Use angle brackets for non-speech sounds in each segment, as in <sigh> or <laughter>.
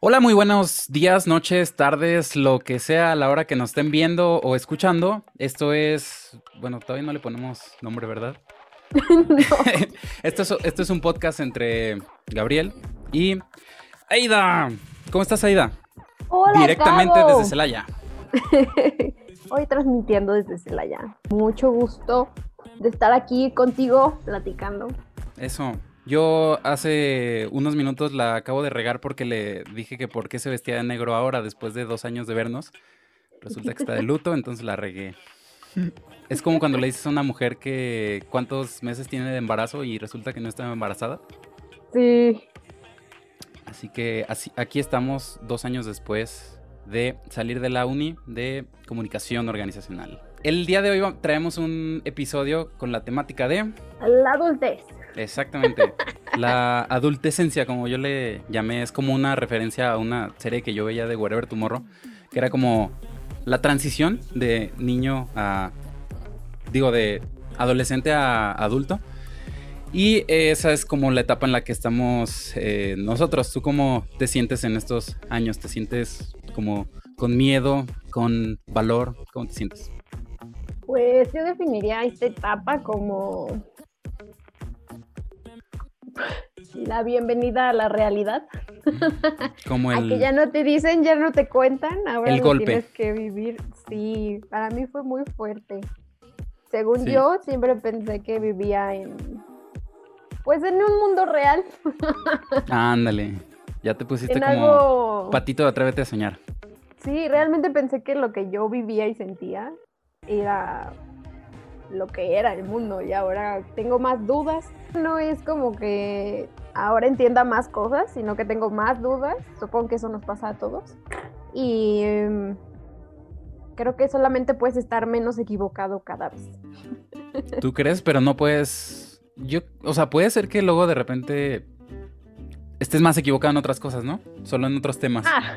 Hola, muy buenos días, noches, tardes, lo que sea a la hora que nos estén viendo o escuchando. Esto es, bueno, todavía no le ponemos nombre, ¿verdad? <laughs> esto, es, esto es un podcast entre Gabriel y Aida. ¿Cómo estás, Aida? Hola, Directamente desde Celaya. <laughs> Hoy transmitiendo desde Celaya. Mucho gusto de estar aquí contigo platicando. Eso. Yo hace unos minutos la acabo de regar porque le dije que por qué se vestía de negro ahora después de dos años de vernos. Resulta que está de luto, entonces la regué. Es como cuando le dices a una mujer que cuántos meses tiene de embarazo y resulta que no está embarazada. Sí. Así que así, aquí estamos dos años después de salir de la uni de comunicación organizacional. El día de hoy traemos un episodio con la temática de... La adultez. Exactamente. La adultecencia, como yo le llamé, es como una referencia a una serie que yo veía de Wherever Tomorrow, que era como la transición de niño a, digo, de adolescente a adulto. Y esa es como la etapa en la que estamos eh, nosotros. ¿Tú cómo te sientes en estos años? ¿Te sientes como con miedo, con valor? ¿Cómo te sientes? Pues yo definiría esta etapa como la bienvenida a la realidad. Como el... <laughs> A que ya no te dicen, ya no te cuentan, ahora el golpe. tienes que vivir. Sí, para mí fue muy fuerte. Según yo, siempre pensé que vivía en... Pues en un mundo real. <laughs> Ándale, ya te pusiste como patito de atrévete a soñar. Sí, realmente pensé que lo que yo vivía y sentía era lo que era el mundo y ahora tengo más dudas. No es como que ahora entienda más cosas, sino que tengo más dudas. Supongo que eso nos pasa a todos. Y em, creo que solamente puedes estar menos equivocado cada vez. ¿Tú crees? Pero no puedes... Yo, o sea, puede ser que luego de repente estés más equivocado en otras cosas, ¿no? Solo en otros temas. Ah,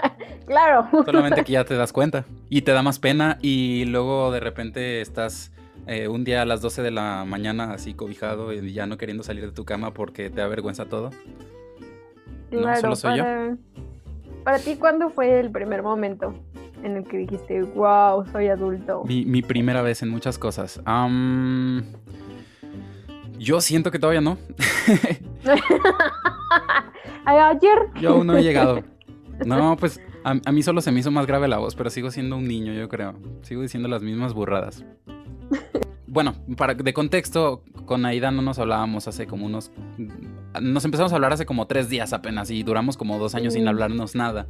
<laughs> claro. Solamente que ya te das cuenta y te da más pena y luego de repente estás eh, un día a las 12 de la mañana así cobijado y ya no queriendo salir de tu cama porque te da vergüenza todo. Claro, no, solo soy para, yo. Para ti, ¿cuándo fue el primer momento en el que dijiste, wow, soy adulto? Mi, primera vez en muchas cosas. yo siento que todavía no. <laughs> Ayer. Yo aún no he llegado. <laughs> No, pues a, a, mí solo se me hizo más grave la voz, pero sigo siendo un niño, yo creo. Sigo diciendo las mismas burradas. Bueno, para, de contexto, con Aida no nos hablábamos hace como unos... Nos empezamos a hablar hace como tres días apenas y duramos como dos años sin hablarnos nada.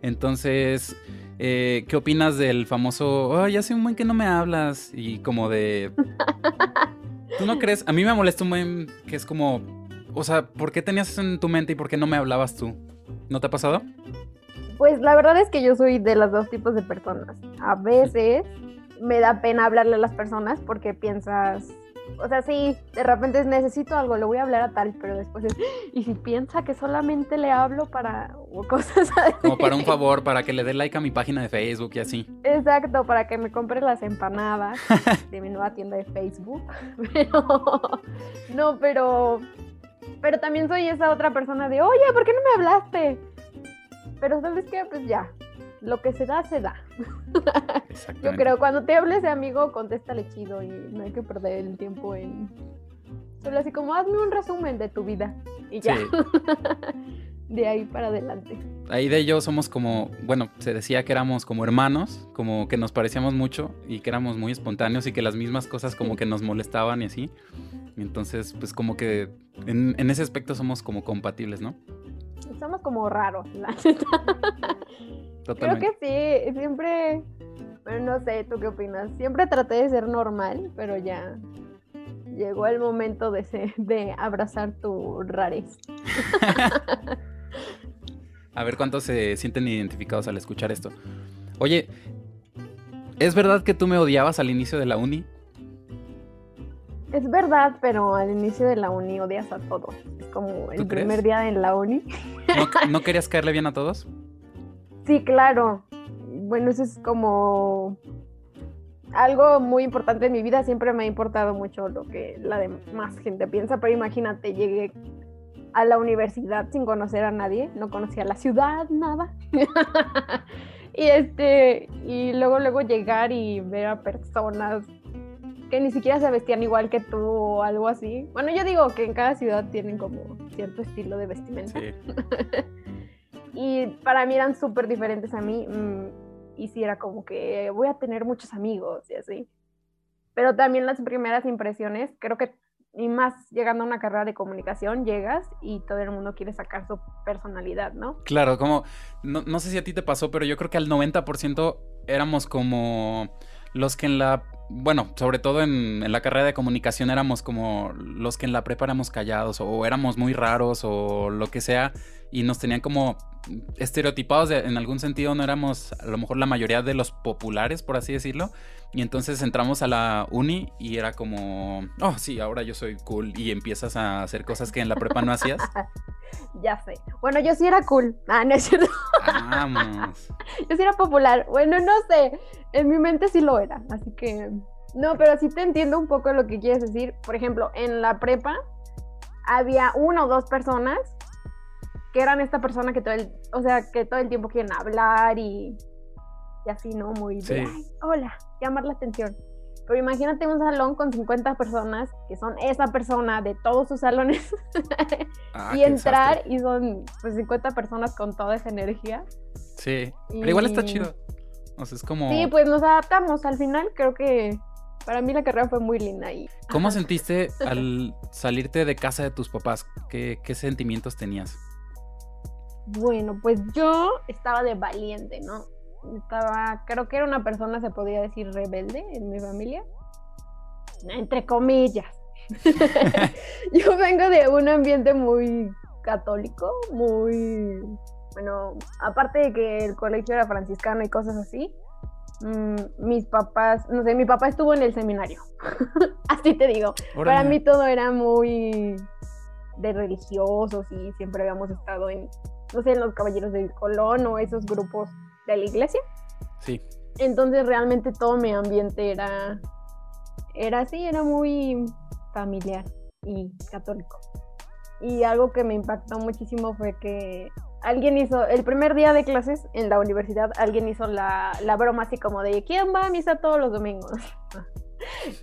Entonces, eh, ¿qué opinas del famoso, ay, hace un buen que no me hablas? Y como de... ¿Tú no crees? A mí me molesta un buen que es como, o sea, ¿por qué tenías eso en tu mente y por qué no me hablabas tú? ¿No te ha pasado? Pues la verdad es que yo soy de los dos tipos de personas. A veces me da pena hablarle a las personas porque piensas, o sea, sí, de repente necesito algo, le voy a hablar a tal, pero después es, y si piensa que solamente le hablo para cosas así. Como para un favor, para que le dé like a mi página de Facebook y así. Exacto, para que me compre las empanadas <laughs> de mi nueva tienda de Facebook. <laughs> Pero, no, pero, pero también soy esa otra persona de, oye, ¿por qué no me hablaste? Pero sabes qué, pues ya, lo que se da, se da. <laughs> Yo creo, cuando te hables de amigo, contéstale chido y no hay que perder el tiempo en... Solo así como, hazme un resumen de tu vida y ya. <laughs> de ahí para adelante. Ahí de yo somos como, bueno, se decía que éramos como hermanos, como que nos parecíamos mucho y que éramos muy espontáneos y que las mismas cosas como que nos molestaban y así. entonces, pues como que en, en ese aspecto somos como compatibles, ¿no? Somos como raros, la <laughs> Creo que sí, siempre, bueno, no sé, ¿tú qué opinas? Siempre traté de ser normal, pero ya llegó el momento de, de abrazar tu rarez. <laughs> A ver cuántos se sienten identificados al escuchar esto. Oye, ¿es verdad que tú me odiabas al inicio de la uni? Es verdad, pero al inicio de la uni odias a todos. Es como el primer día en la uni. ¿No <laughs> querías caerle bien a todos? Sí, claro. Bueno, eso es como algo muy importante en mi vida. Siempre me ha importado mucho lo que la demás gente piensa, pero imagínate, llegué a la universidad sin conocer a nadie, no conocía la ciudad, nada. <laughs> y este, y luego luego llegar y ver a personas que ni siquiera se vestían igual que tú o algo así. Bueno, yo digo que en cada ciudad tienen como cierto estilo de vestimenta. Sí. <laughs> y para mí eran súper diferentes a mí. mm, y sí era como que voy a tener muchos amigos y así. Pero también las primeras impresiones, creo que, y más llegando a una carrera de comunicación, llegas y todo el mundo quiere sacar su personalidad, ¿no? Claro, como, no, no sé si a ti te pasó, pero yo creo que al 90% éramos como los que en la, bueno, sobre todo en, en la carrera de comunicación éramos como los que en la prepa éramos callados o éramos muy raros o lo que sea y nos tenían como estereotipados de- en algún sentido, no éramos a lo mejor la mayoría de los populares, por así decirlo. Y entonces entramos a la uni y era como, oh, sí, ahora yo soy cool y empiezas a hacer cosas que en la prepa no hacías. <laughs> Ya sé. Bueno, yo sí era cool. Ah, no es cierto. Vamos. <laughs> Yo sí era popular. Bueno, no sé. En mi mente sí lo era. Así que. No, pero sí te entiendo un poco lo que quieres decir. Por ejemplo, en la prepa había una o dos personas que eran esta persona que todo el, o sea, que todo el tiempo quieren hablar y, y así, ¿no? Muy de, Sí. "Ay, hola, llamar la atención. Pero imagínate un salón con 50 personas que son esa persona de todos sus salones Ah, <laughs> y entrar y son pues 50 personas con toda esa energía. Sí, pero igual está Y- chido. O sea, es como... Sí, pues nos adaptamos. Al final creo que para mí la carrera fue muy linda y ¿Cómo sentiste <laughs> al salirte de casa de tus papás? ¿Qué, qué sentimientos tenías? Bueno, pues yo estaba de valiente, ¿no? Estaba, creo que era una persona, se podría decir, rebelde en mi familia. Entre comillas. <laughs> yo vengo de un ambiente muy católico, muy, bueno, aparte de que el colegio era franciscano y cosas así, mm, mis papás, no sé, mi papá estuvo en el seminario, <laughs> así te digo. Para mí todo era muy de religiosos y siempre habíamos estado en, no sé, en los Caballeros del Colón o esos grupos de la iglesia. Sí, Entonces realmente todo mi ambiente era, era así, era muy familiar y católico. Y algo que me impactó muchísimo fue que alguien hizo, el primer día de clases en la universidad, alguien hizo la, la broma así como de, ¿quién va a misa todos los domingos? <laughs>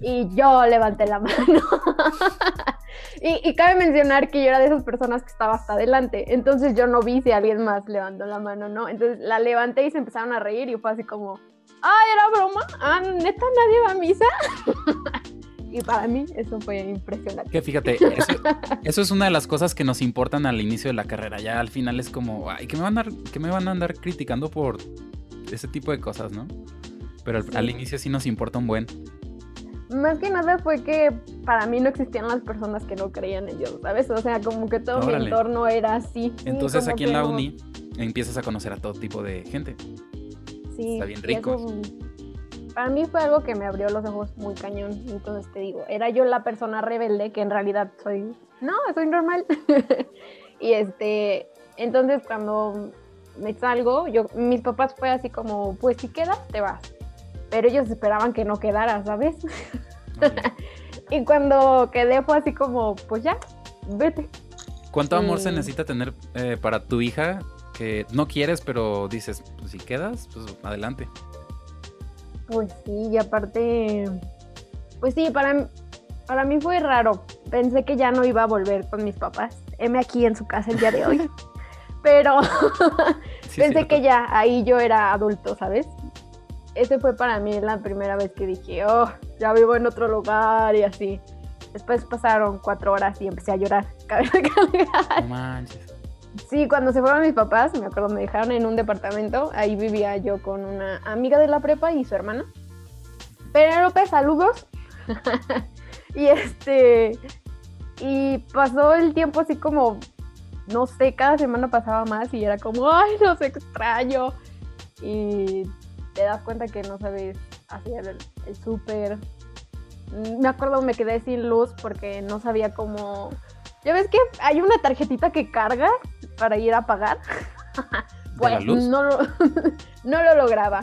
Y yo levanté la mano. <laughs> y, y cabe mencionar que yo era de esas personas que estaba hasta adelante. Entonces yo no vi si alguien más levantó la mano, ¿no? Entonces la levanté y se empezaron a reír y fue así como, ¡ay, era broma! Ah, ¿neta nadie va a misa? <laughs> y para mí eso fue impresionante. que fíjate, eso, eso es una de las cosas que nos importan al inicio de la carrera. Ya al final es como, ay, que me van a, que me van a andar criticando por ese tipo de cosas, ¿no? Pero al, Sí. al inicio sí nos importa un buen. Más que nada fue que para mí no existían las personas que no creían en Dios, ¿sabes? O sea, como que todo mi entorno era así. Sí, Entonces aquí en la no- uni empiezas a conocer a todo tipo de gente. Sí, Está bien rico. eso, para mí fue algo que me abrió los ojos muy cañón. Entonces te digo, era yo la persona rebelde que en realidad soy, no, soy normal. <laughs> y este, entonces cuando me salgo, yo, mis papás fue así como, pues si quedas, te vas. Pero ellos esperaban que no quedara, ¿sabes? <laughs> <laughs> Y cuando quedé fue así como, pues ya, vete. ¿Cuánto amor se Mm. necesita tener eh, para tu hija que no quieres, pero dices, pues si quedas, pues adelante? Pues sí, y aparte, pues sí, para, para mí fue raro. Pensé que ya no iba a volver con mis papás. Heme aquí en su casa el día de hoy. <laughs> Pero Sí, <laughs> pensé cierto. que ya ahí yo era adulto, ¿sabes? Ese fue para mí la primera vez que dije, oh, ya vivo en otro lugar y así. Después pasaron cuatro horas y empecé a llorar. <laughs> No manches. Sí, cuando se fueron mis papás, me acuerdo, me dejaron en un departamento. Ahí vivía yo con una amiga de la prepa y su hermana. Penélope, saludos. <laughs> y este. Y pasó el tiempo así como. No sé, cada semana pasaba más y era como, ay, los extraño. Y te das cuenta que no sabes hacer el, el súper. Me acuerdo, me quedé sin luz porque no sabía cómo. Ya ves que hay una tarjetita que cargas para ir a pagar. ¿De la pues no lo, <laughs> no lo lograba.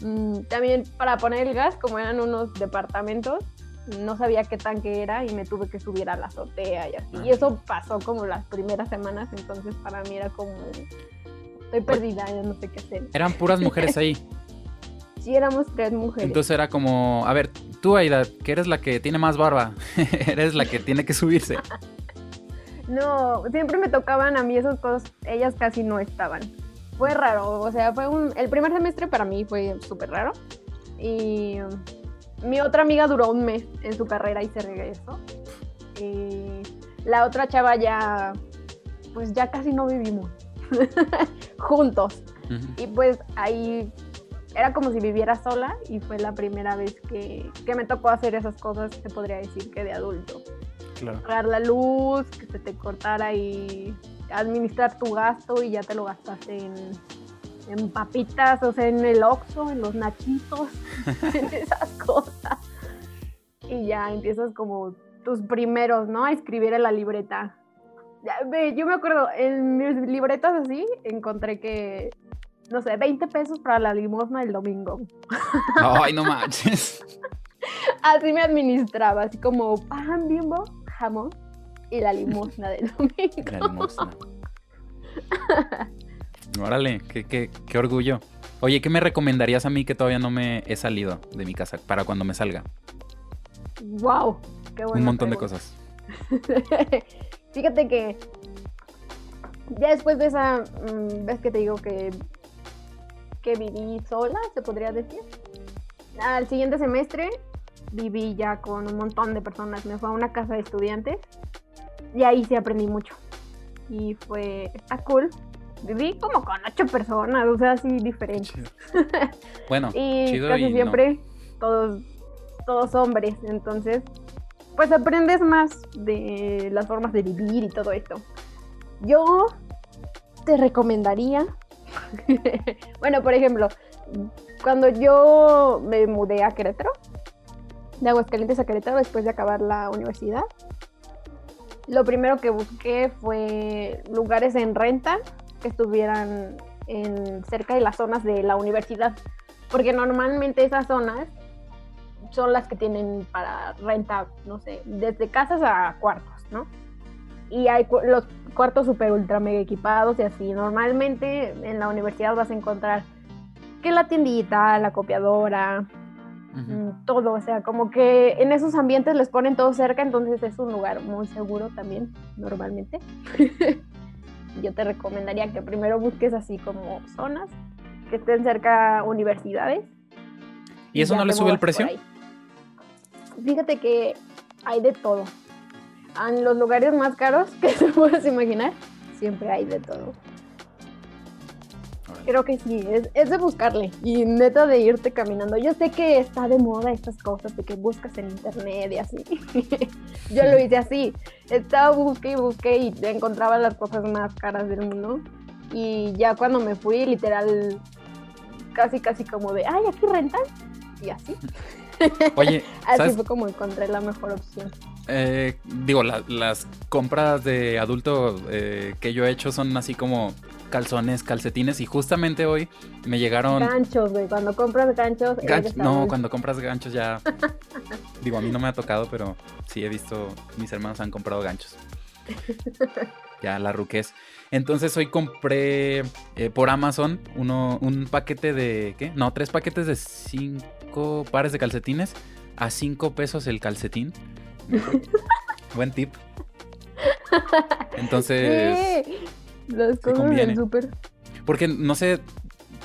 Mm, También para poner el gas, como eran unos departamentos, no sabía qué tanque era y me tuve que subir a la azotea y así. Y eso pasó como las primeras semanas, entonces para mí era como, estoy perdida, ya no sé qué hacer. Eran puras mujeres ahí. <laughs> sí, éramos tres mujeres. Entonces era como, a ver, tú Aida, que eres la que tiene más barba, <laughs> eres la que tiene que subirse. <laughs> no, siempre me tocaban a mí esas cosas, ellas casi no estaban. Fue raro, o sea, fue un, el primer semestre para mí fue súper raro. Y mi otra amiga duró un mes en su carrera y se regresó. Y la otra chava ya, pues ya casi no vivimos <laughs> juntos. Y pues ahí era como si viviera sola y fue la primera vez que, que, me tocó hacer esas cosas, se podría decir que de adulto. Claro. Pagar la luz, que se te cortara y administrar tu gasto y ya te lo gastaste en en papitas, o sea, en el Oxxo, en los nachitos, <laughs> en esas cosas. Y ya empiezas como tus primeros, ¿no? A escribir en la libreta. Yo me acuerdo, en mis libretas así, encontré que, no sé, 20 pesos para la limosna el domingo. <laughs> Ay, no manches. <laughs> Así me administraba, así como pan, bimbo, jamón y la limosna del <laughs> domingo. La limosna. Órale, qué, orgullo. Oye, ¿qué me recomendarías a mí que todavía no me he salido de mi casa para cuando me salga? Wow, qué bueno. Un montón de cosas. Fíjate que ya después de esa mm, vez que te digo que, que viví sola, se podría decir. Al siguiente semestre viví ya con un montón de personas. Me fue a una casa de estudiantes y ahí sí aprendí mucho. Y fue, está cool viví como con ocho personas, o sea, así diferentes. <laughs> Bueno, y casi siempre todos, todos hombres, entonces, pues aprendes más de las formas de vivir y todo esto. Yo te recomendaría, <laughs> bueno, por ejemplo, cuando yo me mudé a Querétaro, de Aguascalientes a Querétaro después de acabar la universidad, lo primero que busqué fue lugares en renta que estuvieran en, cerca de las zonas de la universidad, porque normalmente esas zonas son las que tienen para renta, no sé, desde casas a cuartos, ¿no? Y hay los cuartos super ultra mega equipados y así. Normalmente en la universidad vas a encontrar que la tiendita, la copiadora, mm, todo, o sea, como que en esos ambientes les ponen todo cerca, entonces es un lugar muy seguro también, normalmente. <laughs> yo te recomendaría que primero busques así como zonas que estén cerca universidades. ¿Y eso no le sube el precio? Fíjate que hay de todo. En los lugares más caros <laughs> que se puedes imaginar, siempre hay de todo. Creo que sí, es, de buscarle y neta de irte caminando. Yo sé que está de moda estas cosas de que buscas en internet y así. <laughs> Yo lo hice así. Estaba busque y busqué y encontraba las cosas más caras del mundo. Y ya cuando me fui, literal, casi, casi como de, ay, aquí rentan. Y así. Oye, <laughs> así fue como encontré la mejor opción. Eh, digo, las compras de adulto eh, que yo he hecho son así como calzones, calcetines y justamente hoy me llegaron... Ganchos, güey, cuando compras ganchos... no, cuando compras ganchos ya... <laughs> digo, a mí no me ha tocado, pero sí he visto, mis hermanos han comprado ganchos. <laughs> ya, la ruquez. Entonces hoy compré eh, por Amazon uno, un paquete de... ¿Qué? No, tres paquetes de cinco pares de calcetines a cinco pesos el calcetín. <laughs> Buen tip. <laughs> Entonces... Las cosas del súper. Porque no sé,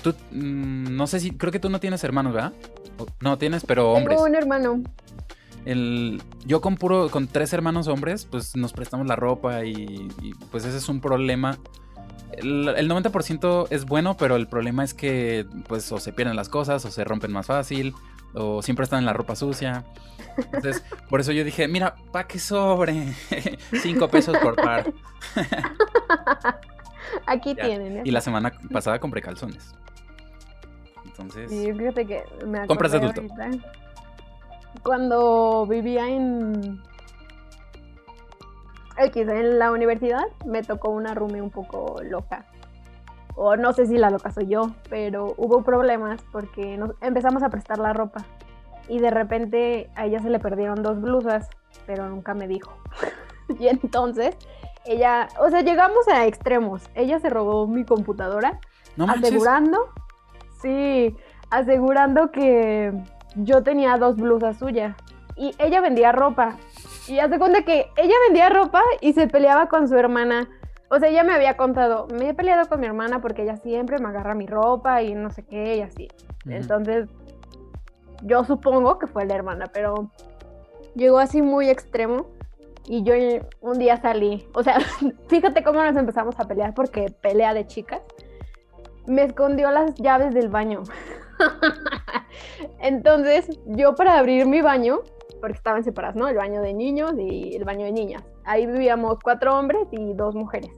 tú, mm, no sé si, creo que tú no tienes hermanos, ¿verdad? No tienes, pero hombres. Tengo un hermano. El, yo con puro, con tres hermanos hombres, pues nos prestamos la ropa y, pues ese es un problema. El, el 90% es bueno, pero el problema es que pues o se pierden las cosas o se rompen más fácil o siempre están en la ropa sucia. Entonces, por eso yo dije, mira, pa' que sobre. <laughs> Cinco pesos por par. <laughs> Aquí tienen. ¿eh? Y la semana pasada compré calzones. Entonces. Sí, fíjate que me Compras de adulto. Cuando vivía en. X, en la universidad me tocó una roomie un poco loca. O no sé si la loca soy yo, pero hubo problemas porque nos empezamos a prestar la ropa. Y de repente a ella se le perdieron dos blusas, pero nunca me dijo. <laughs> y entonces ella, o sea, llegamos a extremos. Ella se robó mi computadora, No asegurando, sí, asegurando que yo tenía dos blusas suyas. Y ella vendía ropa. Y hace cuenta que ella vendía ropa y se peleaba con su hermana. O sea, ella me había contado, me he peleado con mi hermana porque ella siempre me agarra mi ropa y no sé qué y así. Entonces, yo supongo que fue la hermana, pero llegó así muy extremo y yo un día salí. O sea, <laughs> fíjate cómo nos empezamos a pelear porque pelea de chicas. Me escondió las llaves del baño. <laughs> Entonces, yo para abrir mi baño, porque estaban separadas, ¿no? El baño de niños y el baño de niñas. Ahí vivíamos cuatro hombres y dos mujeres.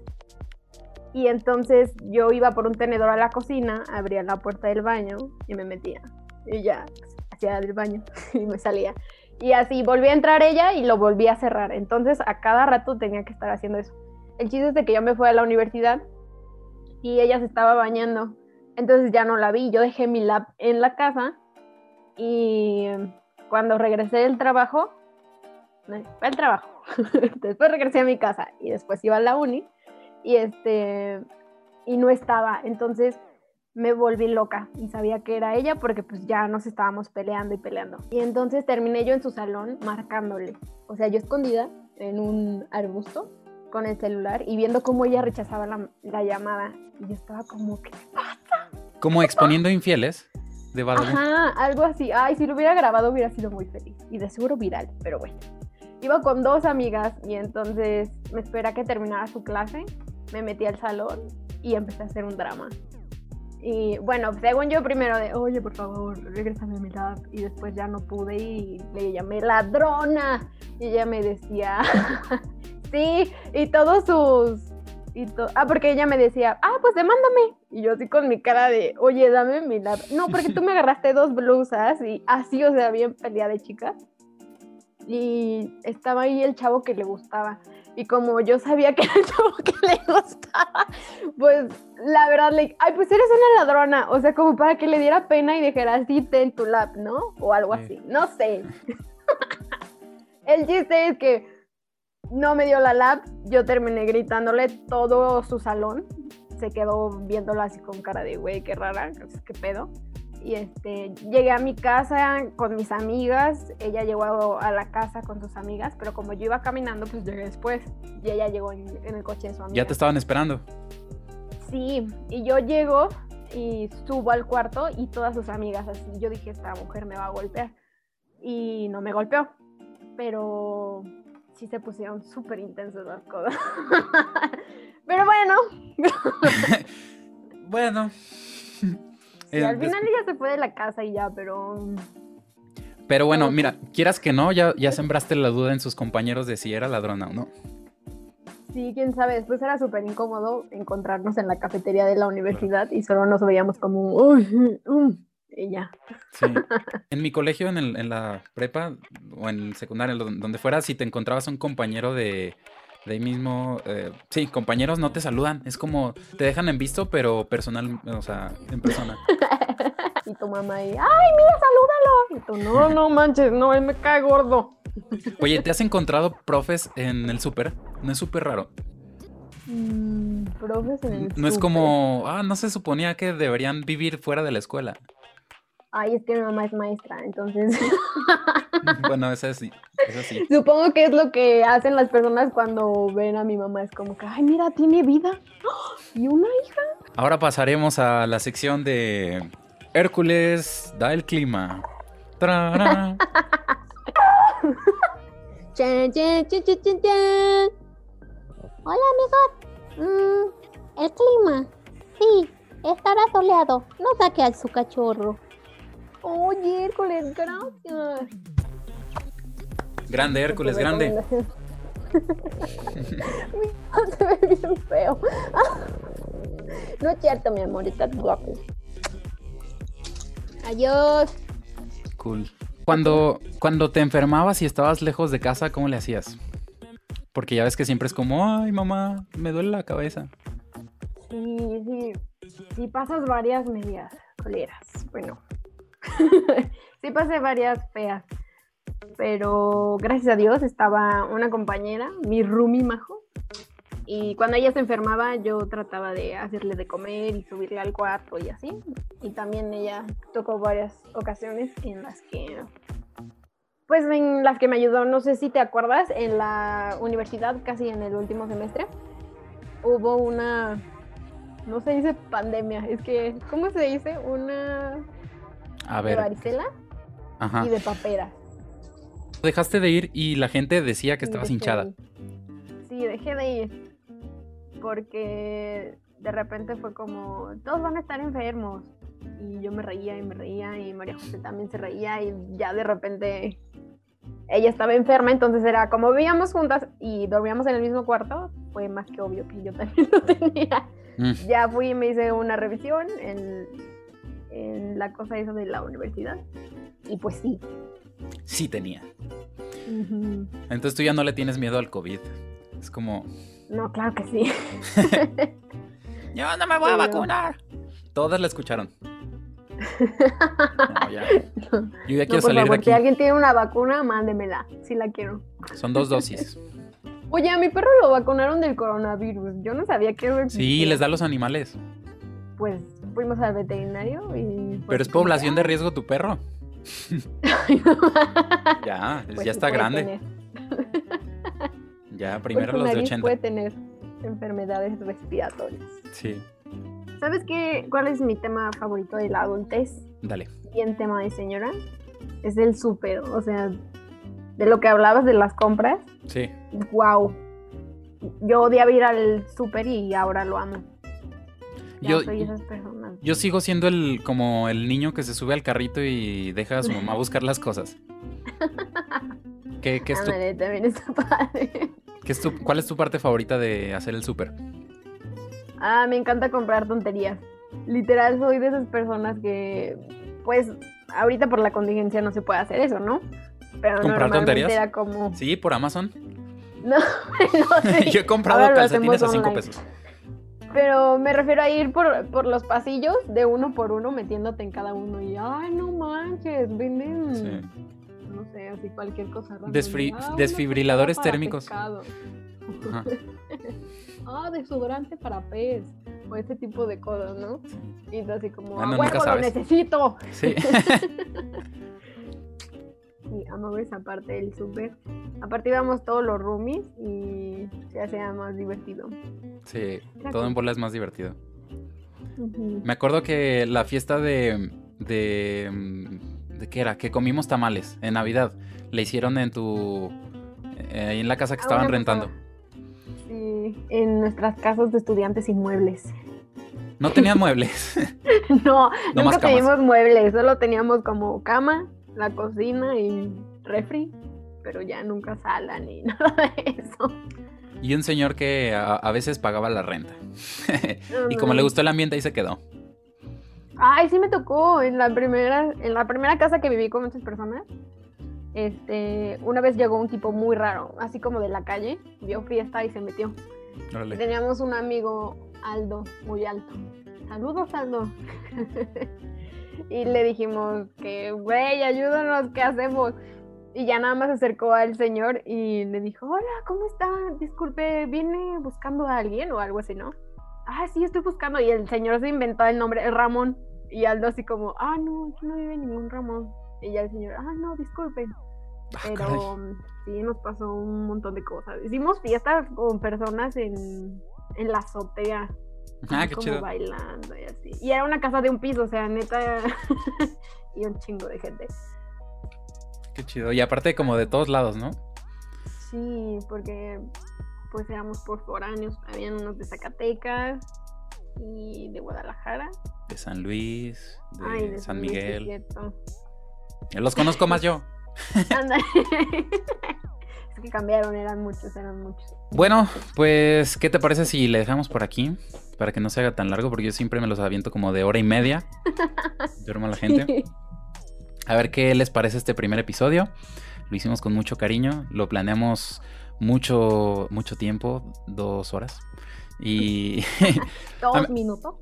Y entonces yo iba por un tenedor a la cocina, abría la puerta del baño y me metía. Y ya, hacía del baño <laughs> y me salía. Y así volví a entrar ella y lo volví a cerrar. Entonces a cada rato tenía que estar haciendo eso. El chiste es de que yo me fui a la universidad y ella se estaba bañando. Entonces ya no la vi. Yo dejé mi lap en la casa y cuando regresé del trabajo, no, fue al trabajo. <laughs> después regresé a mi casa y después iba a la uni y este y no estaba. Entonces me volví loca y sabía que era ella porque pues ya nos estábamos peleando y peleando. Y entonces terminé yo en su salón marcándole. O sea, yo escondida en un arbusto con el celular y viendo cómo ella rechazaba la, la llamada. Y yo estaba como que... Como exponiendo infieles de Badabun. Ajá, algo así. Ay, si lo hubiera grabado hubiera sido muy feliz. Y de seguro viral, pero bueno. Iba con dos amigas y entonces me esperé a que terminara su clase, me metí al salón y empecé a hacer un drama. Y bueno, según yo primero de, oye, por favor, regrésame a mi lab. Y después ya no pude y le llamé ladrona. Y ella me decía, <laughs> sí, y todos sus... Y to- ah, porque ella me decía, ah, pues demándame. Y yo así con mi cara de, oye, dame mi lab. No, porque tú me agarraste dos blusas y así, o sea, bien pelea de chicas. Y estaba ahí el chavo que le gustaba. Y como yo sabía que era el chavo que le gustaba, pues la verdad le ay, pues eres una ladrona. O sea, como para que le diera pena y dijera así, ten tu lap, ¿no? O algo Sí. así. No sé. el chiste es que no me dio la lap. Yo terminé gritándole todo su salón. Se quedó viéndolo así con cara de, güey, qué rara, qué pedo. Y este, llegué a mi casa con mis amigas, ella llegó a, la casa con sus amigas, pero como yo iba caminando, pues llegué después. Y ella llegó en, en el coche de su amiga. Ya te estaban esperando. Sí, y yo llego y subo al cuarto y todas sus amigas así. Yo dije, esta mujer me va a golpear. Y no me golpeó, pero sí se pusieron súper intensas las cosas. <laughs> pero bueno, <laughs> Bueno. <laughs> Eh, al final ella se fue de la casa y ya, pero Pero bueno, no. mira, quieras que no, ya, ya sembraste la duda en sus compañeros de si era ladrona o no. Sí, quién sabe, después era súper incómodo encontrarnos en la cafetería de la universidad y solo nos veíamos como, uy, um", y ya. Sí. <laughs> En mi colegio, en, el- en la prepa o en secundaria, lo- donde fuera, si te encontrabas un compañero de, de ahí mismo, eh, sí, compañeros no te saludan. Es como, te dejan en visto, pero personal, o sea, en persona. <laughs> Y tu mamá ahí, ay, mira, salúdalo. Y tú, no, no manches, no, él me cae gordo. Oye, ¿te has <laughs> encontrado profes en el súper? No es súper raro. Mm, profes en el No es como, ah, no se suponía que deberían vivir fuera de la escuela. Ay, es que mi mamá es maestra, entonces <laughs> <laughs> Bueno, eso sí, eso sí. supongo que es lo que hacen las personas cuando ven a mi mamá. Es como que, ay, mira, tiene vida. <gasps> ¿Y una hija? Ahora pasaremos a la sección de Hércules da el clima. Tarara. <laughs> Chan, chan, chan, chan, chan, chan. Hola, amigos. Mm, el clima. Sí, estará soleado. No saque al su cachorro. Oye, Hércules, gracias. Grande, Hércules, grande. <laughs> <laughs> se ve bien feo. <laughs> No es cierto, mi amor, estás guapo. Adiós. Cool. Cuando, cuando te enfermabas y estabas lejos de casa, ¿cómo le hacías? Porque ya ves que siempre es como, ay, mamá, me duele la cabeza. Sí, sí. Sí, pasas varias medias coleras. Bueno. sí pasé varias feas. Pero gracias a Dios estaba una compañera, mi Rumi Majo. Y cuando ella se enfermaba, yo trataba de hacerle de comer y subirle al cuarto y así. Y también ella tocó varias ocasiones en las que pues en las que me ayudó, no sé si te acuerdas, en la universidad, casi en el último semestre, hubo una, no se dice pandemia, es que, ¿cómo se dice? Una... A De ver. varicela Ajá. y de paperas. Dejaste de ir y la gente decía que estabas hinchada. Sí, dejé de ir. Porque de repente fue como, todos van a estar enfermos. Y yo me reía y me reía y María José también se reía y ya de repente ella estaba enferma, entonces era como vivíamos juntas y dormíamos en el mismo cuarto, fue más que obvio que yo también <laughs> lo tenía. Mm, Ya fui y me hice una revisión en, en la cosa esa de la universidad y pues sí. Sí tenía. Entonces tú ya no le tienes miedo al COVID. Es como, No, claro que sí. <laughs> yo no me voy a vacunar. Todas la escucharon. No, ya. Yo ya No, quiero salir de favor, aquí. si alguien tiene una vacuna, mándemela, si la quiero. Son dos dosis. <laughs> Oye, a mi perro lo vacunaron del coronavirus. Yo no sabía que eso Sí, les da a los animales. Pues fuimos al veterinario y... Pero es población de riesgo tu perro. <laughs> Ya, Pues ya está grande. tener. Ya, Por primero su los de nariz 80. puede tener enfermedades respiratorias. Sí, ¿Sabes qué? ¿Cuál es mi tema favorito de la adultez? dale. Bien tema de señora. Es el súper. O sea, de lo que hablabas de las compras. Sí. Wow. Yo odiaba ir al súper y ahora lo amo. Yo, soy esas personas. yo sigo siendo el como el niño que se sube al carrito y deja a su mamá <laughs> buscar las cosas. ¿Qué, qué es tu, Ándale, también está padre. qué es tu- ¿Cuál es tu parte favorita de hacer el súper? Ah, me encanta comprar tonterías. Literal, soy de esas personas que, pues, ahorita por la contingencia no se puede hacer eso, ¿no? Pero ¿Comprar tonterías? era como... Sí, por Amazon. <laughs> No, no sé. <laughs> Yo he comprado calcetines a hacemos 5 online. pesos. Pero me refiero a ir por, por los pasillos de uno por uno metiéndote en cada uno y, ay, no manches, venden, Sí. no sé, así cualquier cosa. Desfri- Ah, desfibriladores térmicos. <laughs> ah, desodorante para pez. O ese tipo de cosas, ¿no? Y así como, Ah, ¡a no, huevo, lo necesito! Sí. <laughs> <laughs> Y amo esa parte del súper. Aparte íbamos todos los roomies y se hacía más divertido. sí, todo en bola es más divertido. Me acuerdo que la fiesta de. de. ¿De qué era? Que comimos tamales en Navidad. La hicieron en tu. eh, en la casa que Ah, estaban rentando. Sí, en nuestras casas de estudiantes y muebles. No tenían muebles. <laughs> No, <laughs> No nunca teníamos muebles, solo teníamos como cama, la cocina y refri, pero ya nunca sala ni <laughs> nada de eso. y un señor que a, a veces pagaba la renta. <laughs> y como le gustó el ambiente, ahí se quedó. Ay, sí me tocó en la primera, en la primera casa que viví con muchas personas. Este, una vez llegó un tipo muy raro, así como de la calle, vio fiesta y se metió. Órale. Teníamos un amigo Aldo, muy alto. Saludos, Aldo. <laughs> y le dijimos que, güey, ayúdanos, ¿qué hacemos? Y ya nada más se acercó al señor y le dijo, hola, ¿cómo está? Disculpe, ¿viene buscando a alguien o algo así, no? Ah, sí, estoy buscando. Y el señor se inventó el nombre, Ramón. Y Aldo así como, ah, no, aquí no vive ningún Ramón. Y ya el señor, ah, no, disculpen. Ah. Pero sí, nos pasó un montón de cosas. Hicimos fiestas con personas en, en la azotea. Ah, así qué como chido. bailando y así. Y era una casa de un piso, o sea, neta. <laughs> y un chingo de gente. Qué chido. Y aparte, como de todos lados, ¿no? Sí, porque pues éramos por foráneos. Habían unos de Zacatecas y de Guadalajara. De San Luis, de, Ay, de San Miguel. Los conozco más yo. <laughs> <laughs> Que cambiaron, eran muchos, eran muchos. Bueno, pues, ¿qué te parece si le dejamos por aquí? Para que no se haga tan largo, porque yo siempre me los aviento como de hora y media. <laughs> Duermo a la gente. A ver qué les parece este primer episodio. Lo hicimos con mucho cariño. Lo planeamos mucho, mucho tiempo, dos horas. Y <laughs> Dos <laughs> minutos.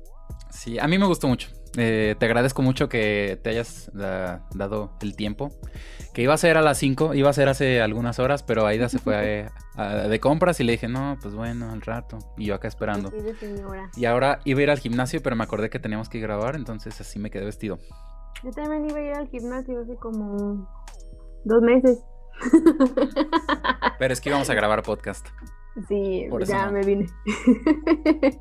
Sí, a mí me gustó mucho. Eh, te agradezco mucho que te hayas da- dado el tiempo. Que iba a ser a las 5, iba a ser hace algunas horas, pero Aida se fue a- <laughs> a- de compras y le dije, no, pues bueno, al rato. Y yo acá esperando. Y ahora iba a ir al gimnasio, pero me acordé que teníamos que grabar, entonces así me quedé vestido. Yo también iba a ir al gimnasio hace como dos meses. Pero es que íbamos a grabar podcast. Sí, Por ya no. me vine. <laughs>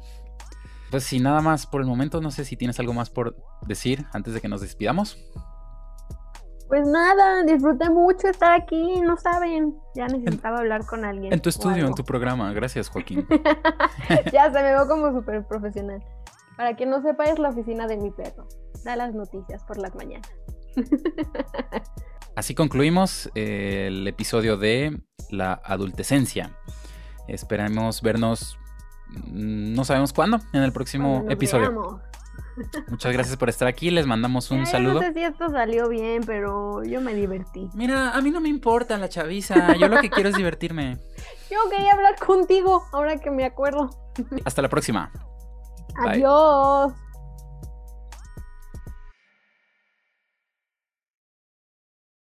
Pues sí, nada más por el momento. No sé si tienes algo más por decir antes de que nos despidamos. Pues nada, disfruté mucho estar aquí, no saben. Ya necesitaba hablar con alguien. En tu estudio, en tu programa. Gracias, Joaquín. <laughs> ya se me veo como súper profesional. Para quien no sepa, es la oficina de mi perro. Da las noticias por las mañanas. Así concluimos eh, el episodio de la adultecencia. Esperamos vernos, no sabemos cuándo, en el próximo episodio. veamos. Muchas gracias por estar aquí. Les mandamos un saludo. No sé si esto salió bien, pero yo me divertí. Mira, a mí no me importa la chaviza. Yo lo que quiero es divertirme. <laughs> Yo quería hablar contigo, ahora que me acuerdo. Hasta la próxima. <laughs> Bye. Adiós.